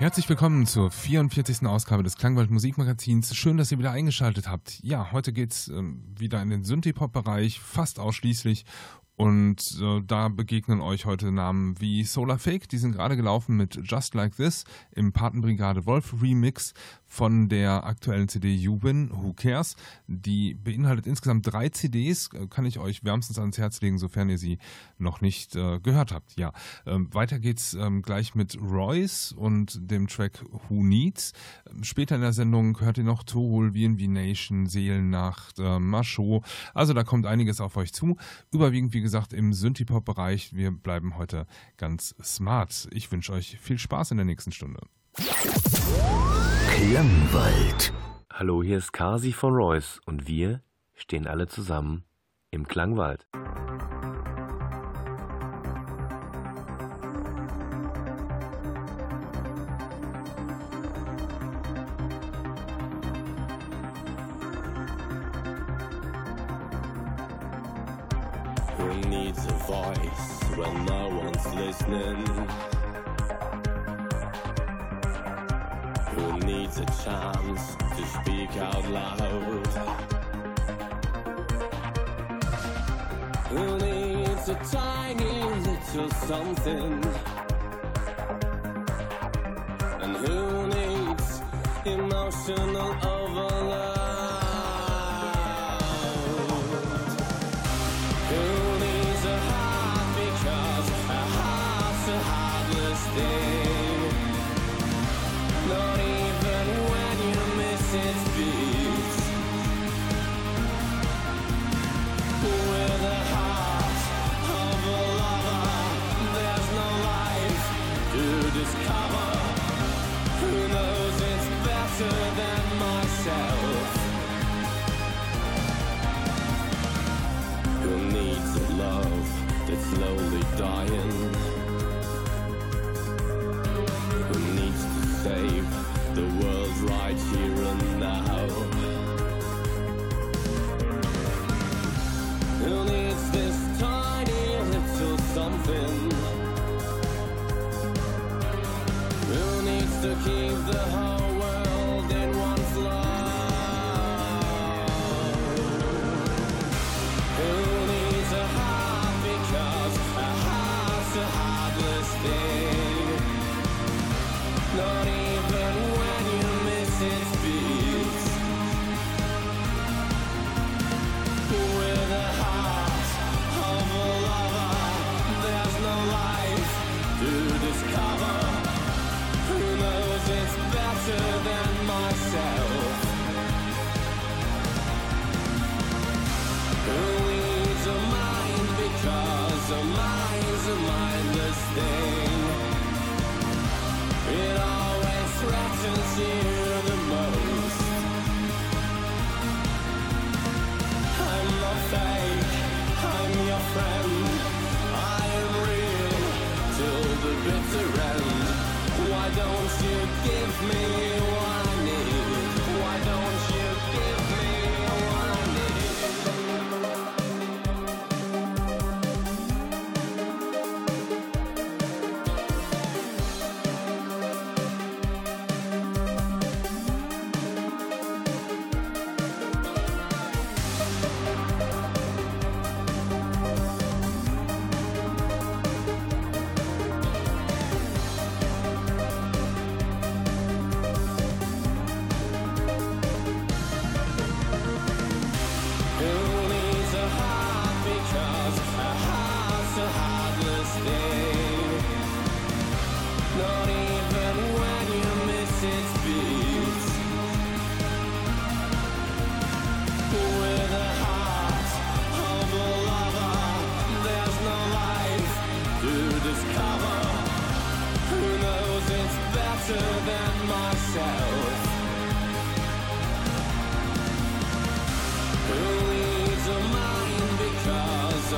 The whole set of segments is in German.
Herzlich willkommen zur 44. Ausgabe des Klangwald Musikmagazins. Schön, dass ihr wieder eingeschaltet habt. Ja, heute geht's ähm, wieder in den Synthie-Pop-Bereich, fast ausschließlich. Und äh, da begegnen euch heute Namen wie Solar Fake, die sind gerade gelaufen mit Just Like This im Patenbrigade Wolf Remix von der aktuellen CD Jubin, Who Cares. Die beinhaltet insgesamt drei CDs, äh, kann ich euch wärmstens ans Herz legen, sofern ihr sie noch nicht äh, gehört habt. Ja, ähm, weiter geht's ähm, gleich mit Royce und dem Track Who Needs. Ähm, später in der Sendung hört ihr noch Tool, VNV Nation, Seelennacht, äh, Machot. Also da kommt einiges auf euch zu. Überwiegend, wie gesagt, gesagt, im Synthie-Pop-Bereich. Wir bleiben heute ganz smart. Ich wünsche euch viel Spaß in der nächsten Stunde. Klangwald. Hallo, hier ist Kasi von Royce und wir stehen alle zusammen im Klangwald. needs a voice when no one's listening? A chance to speak out loud? Who needs a tiny little something? And who needs emotional overload? Dying. Who needs to save the world right here and now? Who needs this tiny little something? Who needs to keep the whole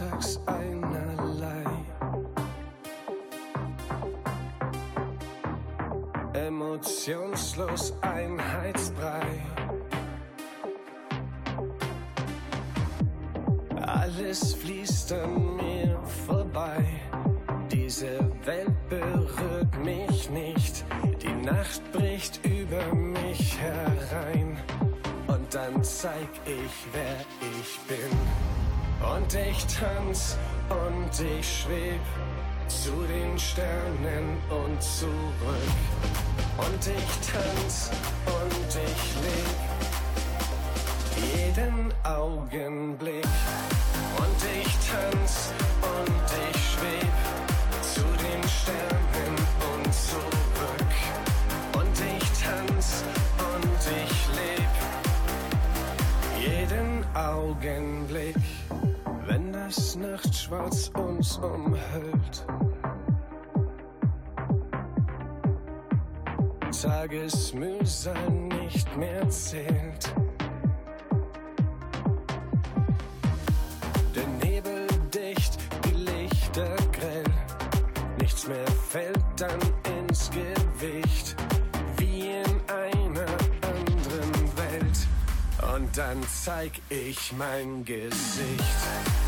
alltags einerlei. Emotionslos Einheitsbrei. Alles fließt an mir vorbei. Diese Welt berührt mich nicht. Die Nacht bricht über mich herein. Und dann zeig ich, wer ich bin. Und ich tanz und ich schweb zu den Sternen und zurück. Und ich tanz und ich leb jeden Augenblick. Und ich tanz und ich schweb zu den Sternen und zurück. Und ich tanz und ich leb jeden Augenblick. Das Nachtschwarz uns umhüllt. Tagesmühsal nicht mehr zählt. Der Nebel dicht, die Lichter grell. Nichts mehr fällt dann ins Gewicht, wie in einer anderen Welt. Und dann zeig ich mein Gesicht.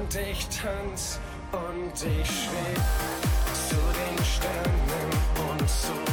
Und ich tanz und ich schweb zu den Sternen und zurück.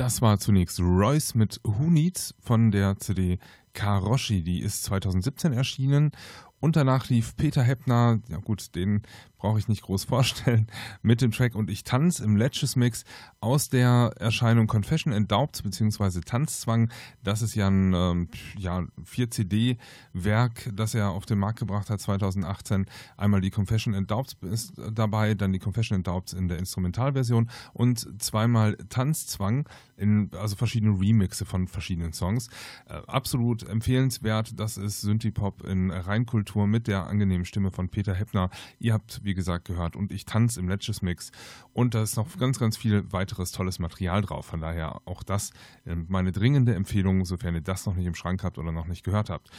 Das war zunächst Royce mit Who Needs von der CD Karoshi. Die ist 2017 erschienen. Und danach lief Peter Heppner, ja gut, den brauche ich nicht groß vorstellen, mit dem Track Und ich tanz im Ledges Mix aus der Erscheinung Confession and Doubts bzw. Tanzzwang. Das ist ja ein ähm, ja, 4-CD-Werk, das er auf den Markt gebracht hat 2018. Einmal die Confession and Doubts ist dabei, dann die Confession and Doubts in der Instrumentalversion und zweimal Tanzzwang in also verschiedene Remixe von verschiedenen Songs. Äh, absolut empfehlenswert. Das ist Synthie-Pop in Reinkultur mit der angenehmen Stimme von Peter Heppner. Ihr habt, wie gesagt, gehört und ich tanze im Ledges Mix. Und da ist noch ganz, ganz viel weiteres tolles Material drauf. Von daher auch das äh, meine dringende Empfehlung, sofern ihr das noch nicht im Schrank habt oder noch nicht gehört habt.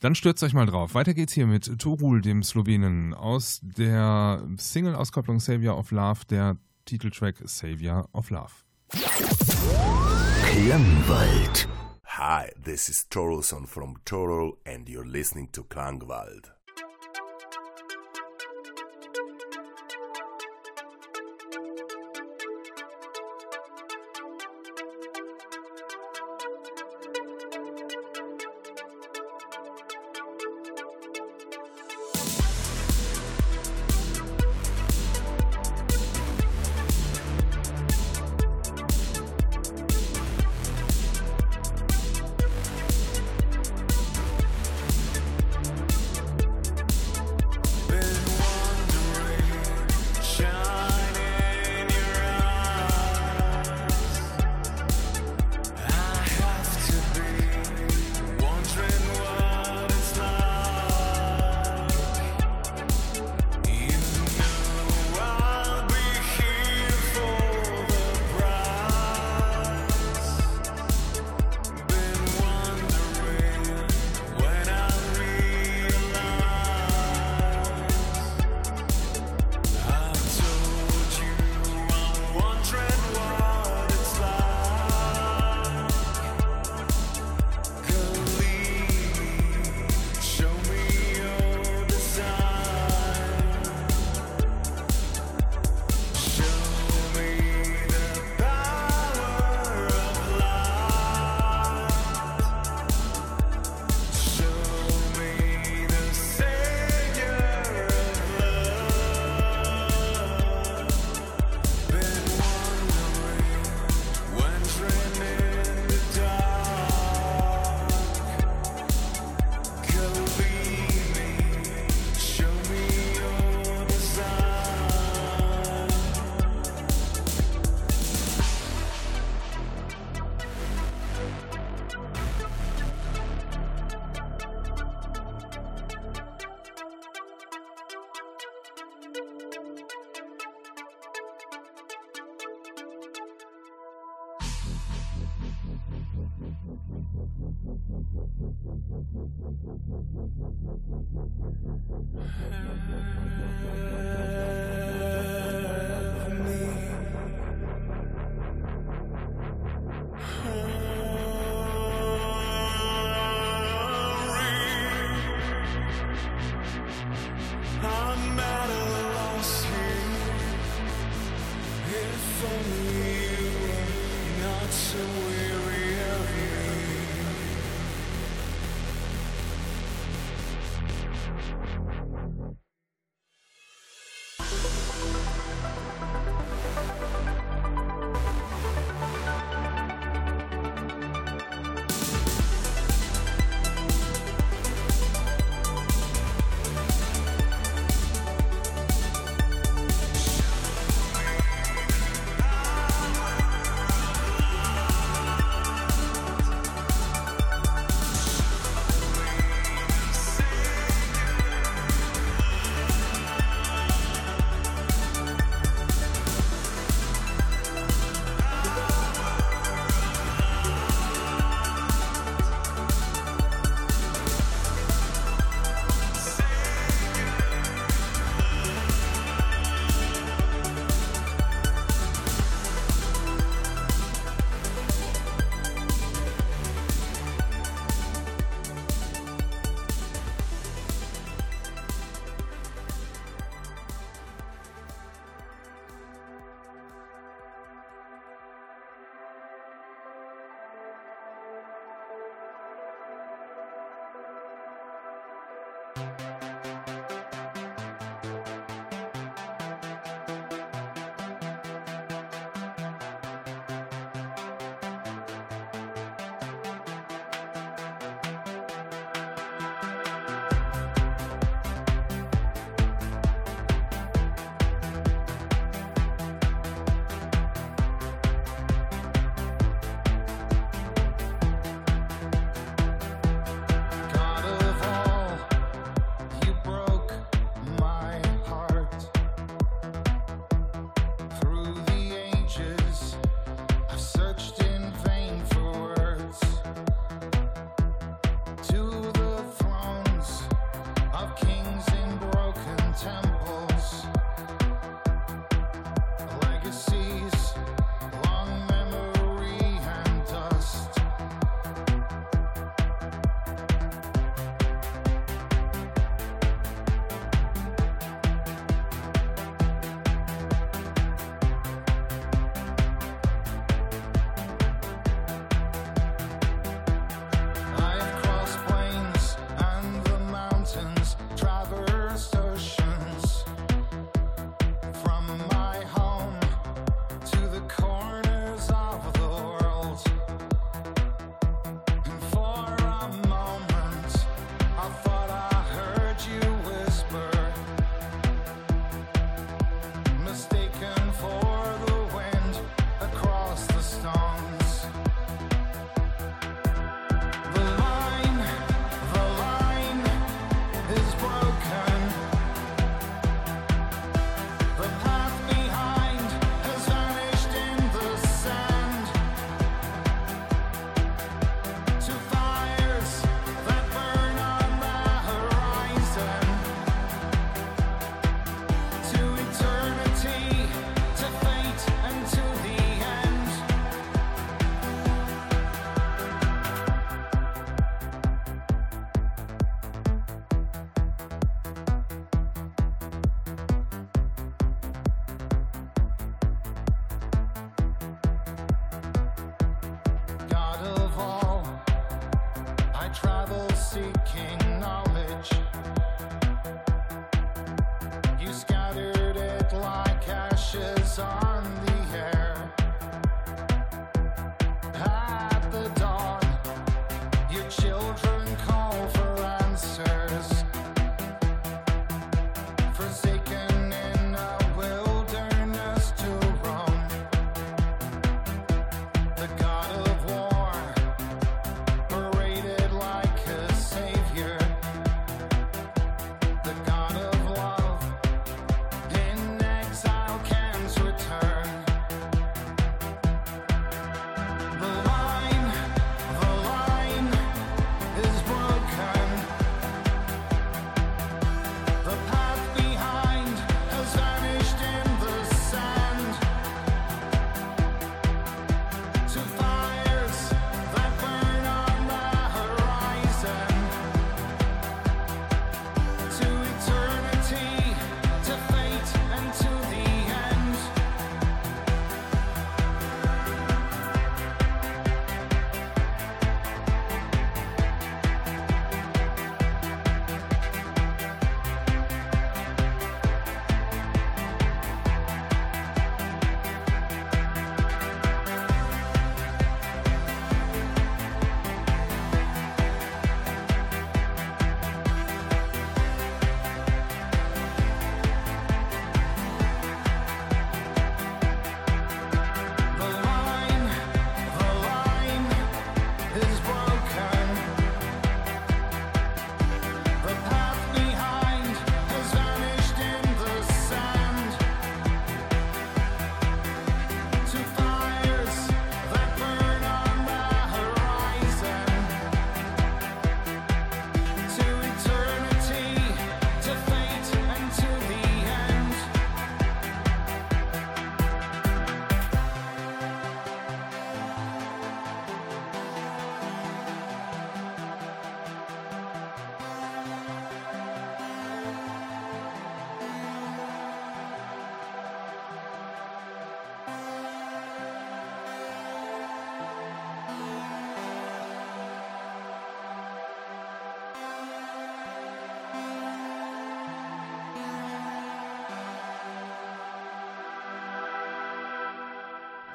Dann stürzt euch mal drauf. Weiter geht's hier mit Torul, dem Slowenen, aus der Single-Auskopplung Savior of Love, der Titeltrack Savior of Love. Klangwald. Hi, this is Torolson from Torol, and you're listening to Klangwald. If only you were not so weary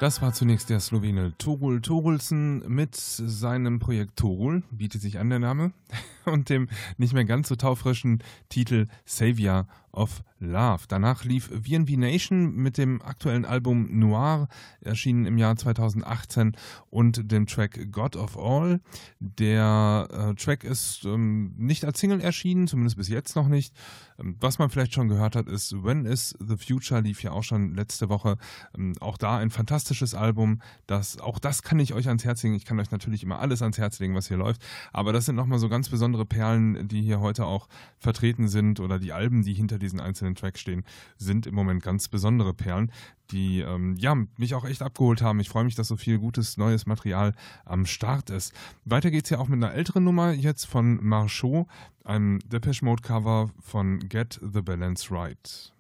Das war zunächst der Slowene Torul Torulsen mit seinem Projekt Torul, bietet sich an der Name, und dem nicht mehr ganz so taufrischen Titel Savior of Love. Danach lief VNV Nation mit dem aktuellen Album Noir, erschienen im Jahr 2018, und dem Track God of All. Der äh, Track ist ähm, nicht als Single erschienen, zumindest bis jetzt noch nicht. Ähm, was man vielleicht schon gehört hat, ist When is the Future, lief ja auch schon letzte Woche. Ähm, auch da ein fantastisches Album. Das, auch das kann ich euch ans Herz legen. Ich kann euch natürlich immer alles ans Herz legen, was hier läuft. Aber das sind nochmal so ganz besondere Perlen, die hier heute auch vertreten sind oder die Alben, die hinter diesen einzelnen Tracks stehen, sind im Moment ganz besondere Perlen, die ähm, ja, mich auch echt abgeholt haben. Ich freue mich, dass so viel gutes neues Material am Start ist. Weiter geht es ja auch mit einer älteren Nummer jetzt von Marchot, einem Depeche Mode Cover von Get the Balance Right.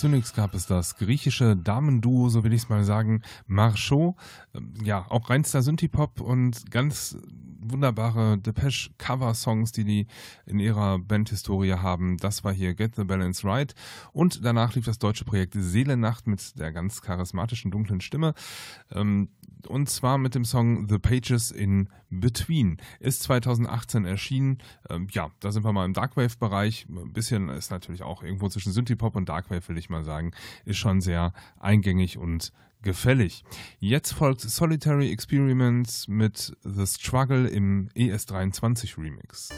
Zunächst gab es das griechische Damenduo, so will ich es mal sagen, Marchot. Ähm, Ja, auch reinster Synthie-Pop und ganz wunderbare Depeche-Cover-Songs, die die in ihrer Bandhistorie haben. Das war hier Get the Balance Right. Und danach lief das deutsche Projekt Seelenacht mit der ganz charismatischen dunklen Stimme. Ähm, und zwar mit dem Song The Pages in Between. Ist 2018 erschienen. Ähm, ja, da sind wir mal im Darkwave-Bereich. Ein bisschen ist natürlich auch irgendwo zwischen Synthie-Pop und Darkwave, will ich mal sagen. Ist schon sehr eingängig und gefällig. Jetzt folgt Solitary Experiments mit The Struggle im E ES23 Remix.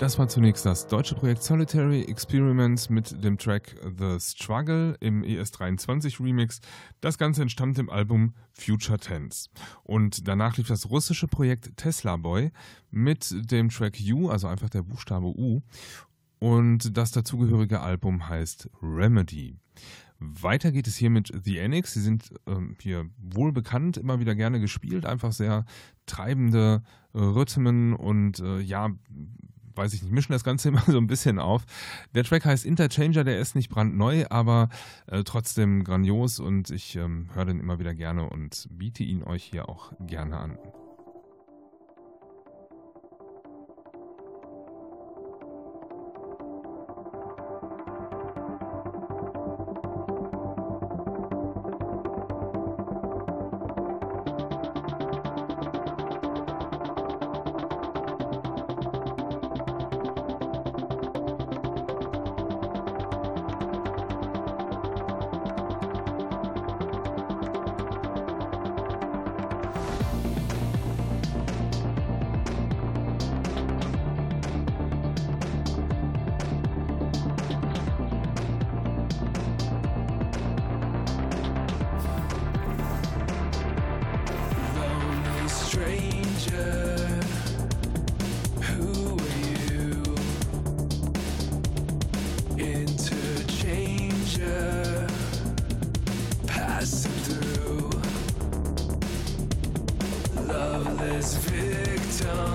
Das war zunächst das deutsche Projekt Solitary Experiments mit dem Track The Struggle im ES23 Remix. Das Ganze entstand im Album Future Tense. Und danach lief das russische Projekt Tesla Boy mit dem Track U, also einfach der Buchstabe U. Und das dazugehörige Album heißt Remedy. Weiter geht es hier mit The Annex. Sie sind ähm, hier wohl bekannt, immer wieder gerne gespielt, einfach sehr treibende äh, Rhythmen und äh, ja, weiß ich nicht, mischen das Ganze immer so ein bisschen auf. Der Track heißt Interchanger, der ist nicht brandneu, aber äh, trotzdem grandios und ich ähm, höre den immer wieder gerne und biete ihn euch hier auch gerne an. victim.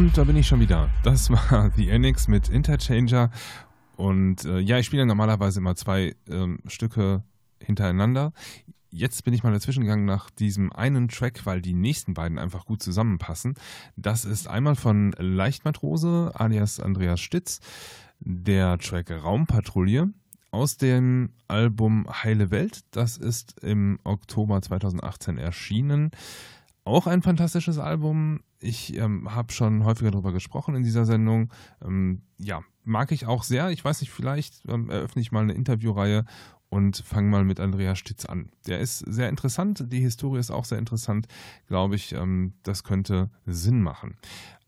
Und da bin ich schon wieder. Das war The Enix mit Interchanger. Und äh, ja, ich spiele normalerweise immer zwei ähm, Stücke hintereinander. Jetzt bin ich mal dazwischen gegangen nach diesem einen Track, weil die nächsten beiden einfach gut zusammenpassen. Das ist einmal von Leichtmatrose alias Andreas Stitz, der Track Raumpatrouille aus dem Album Heile Welt. Das ist im Oktober 2018 erschienen. Auch ein fantastisches Album. Ich ähm, habe schon häufiger darüber gesprochen in dieser Sendung. Ähm, ja, mag ich auch sehr. Ich weiß nicht, vielleicht ähm, eröffne ich mal eine Interviewreihe und fange mal mit Andreas Stitz an. Der ist sehr interessant. Die Historie ist auch sehr interessant. Glaube ich, ähm, das könnte Sinn machen.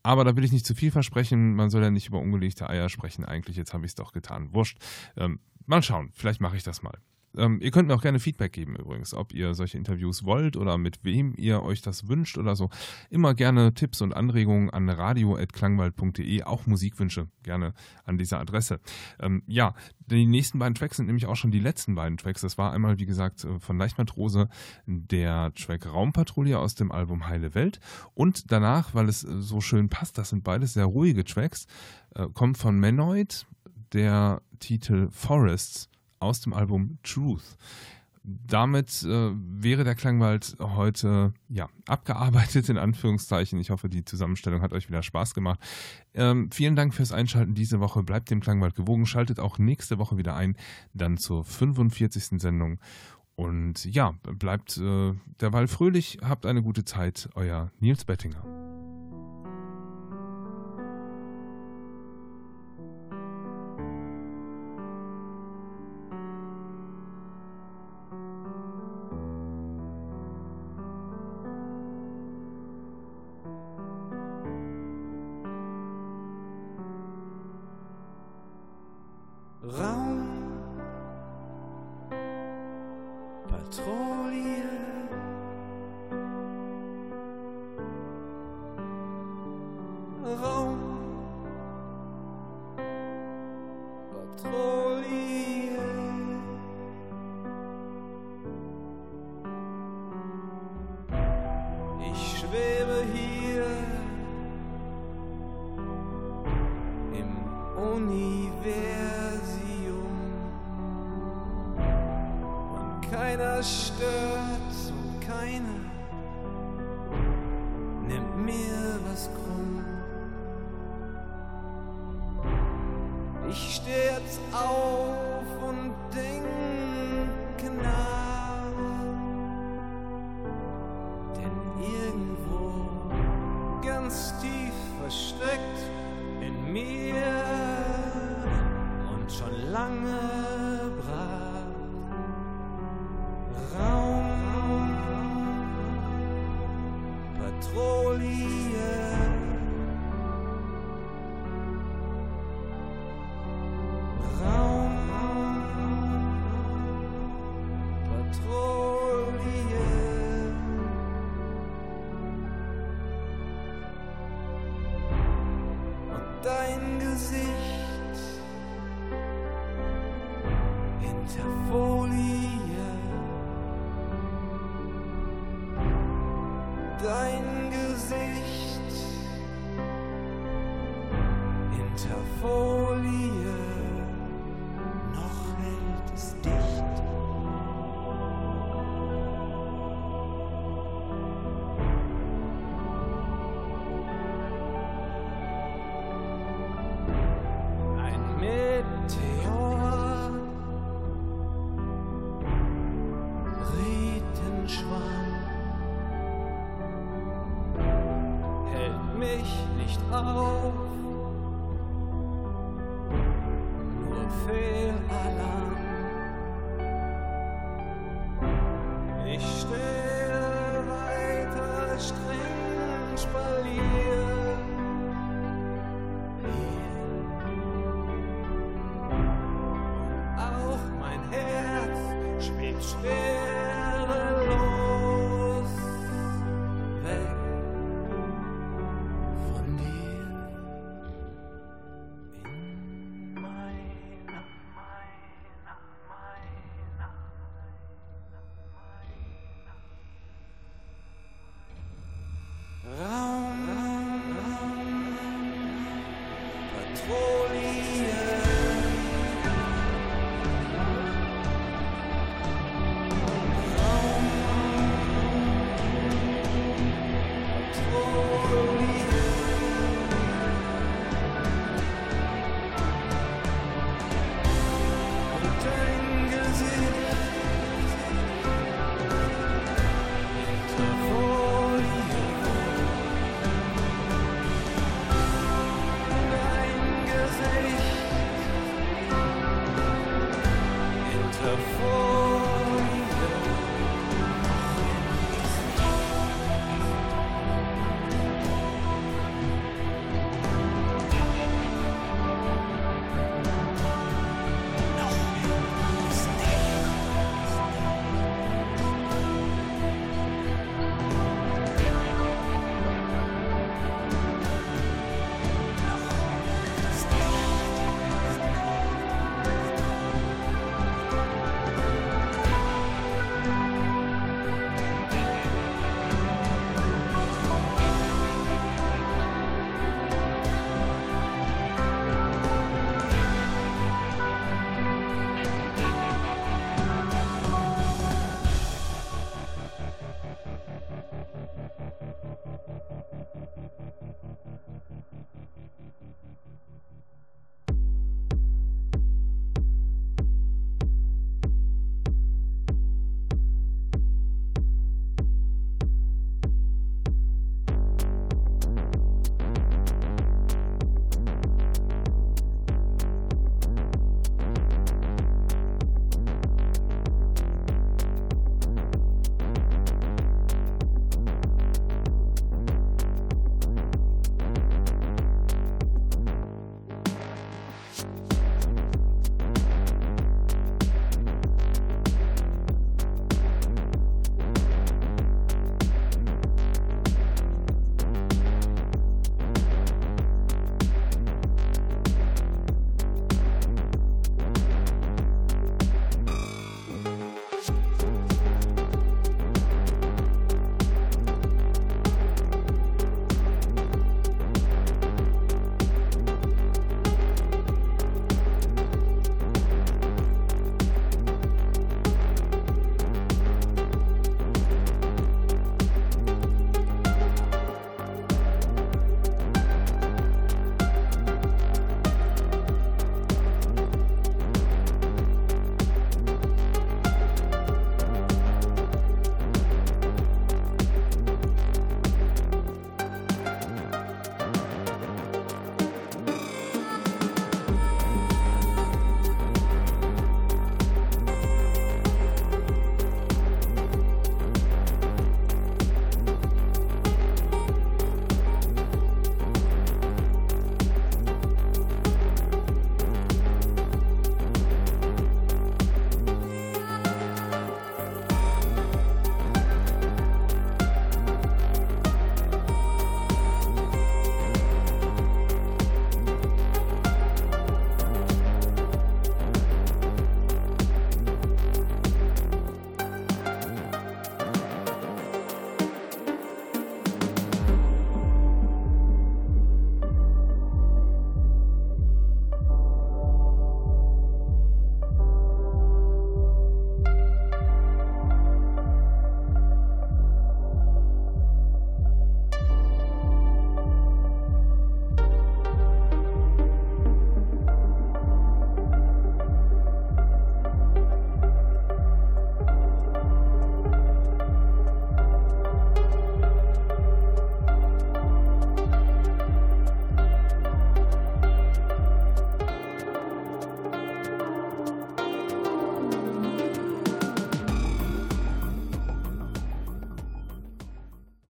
Aber da will ich nicht zu viel versprechen. Man soll ja nicht über ungelegte Eier sprechen. Eigentlich, jetzt habe ich es doch getan. Wurscht. Ähm, mal schauen. Vielleicht mache ich das mal. Ähm, ihr könnt mir auch gerne Feedback geben übrigens, ob ihr solche Interviews wollt oder mit wem ihr euch das wünscht oder so. Immer gerne Tipps und Anregungen an radio.klangwald.de, auch Musikwünsche gerne an dieser Adresse. Ähm, ja, die nächsten beiden Tracks sind nämlich auch schon die letzten beiden Tracks. Das war einmal, wie gesagt, äh, von Leichtmatrose der Track Raumpatrouille aus dem Album Heile Welt und danach, weil es äh, so schön passt, das sind beides sehr ruhige Tracks, äh, kommt von Menoid der Titel Forests aus dem Album Truth. damit äh, wäre der Klangwald heute ja abgearbeitet in Anführungszeichen. Ich hoffe, die Zusammenstellung hat euch wieder Spaß gemacht. Ähm, vielen Dank fürs Einschalten diese Woche. Bleibt dem Klangwald gewogen. Schaltet auch nächste Woche wieder ein, dann zur 45. Sendung. Und ja, bleibt äh, derweil fröhlich, habt eine gute Zeit. Euer Nils Bettinger.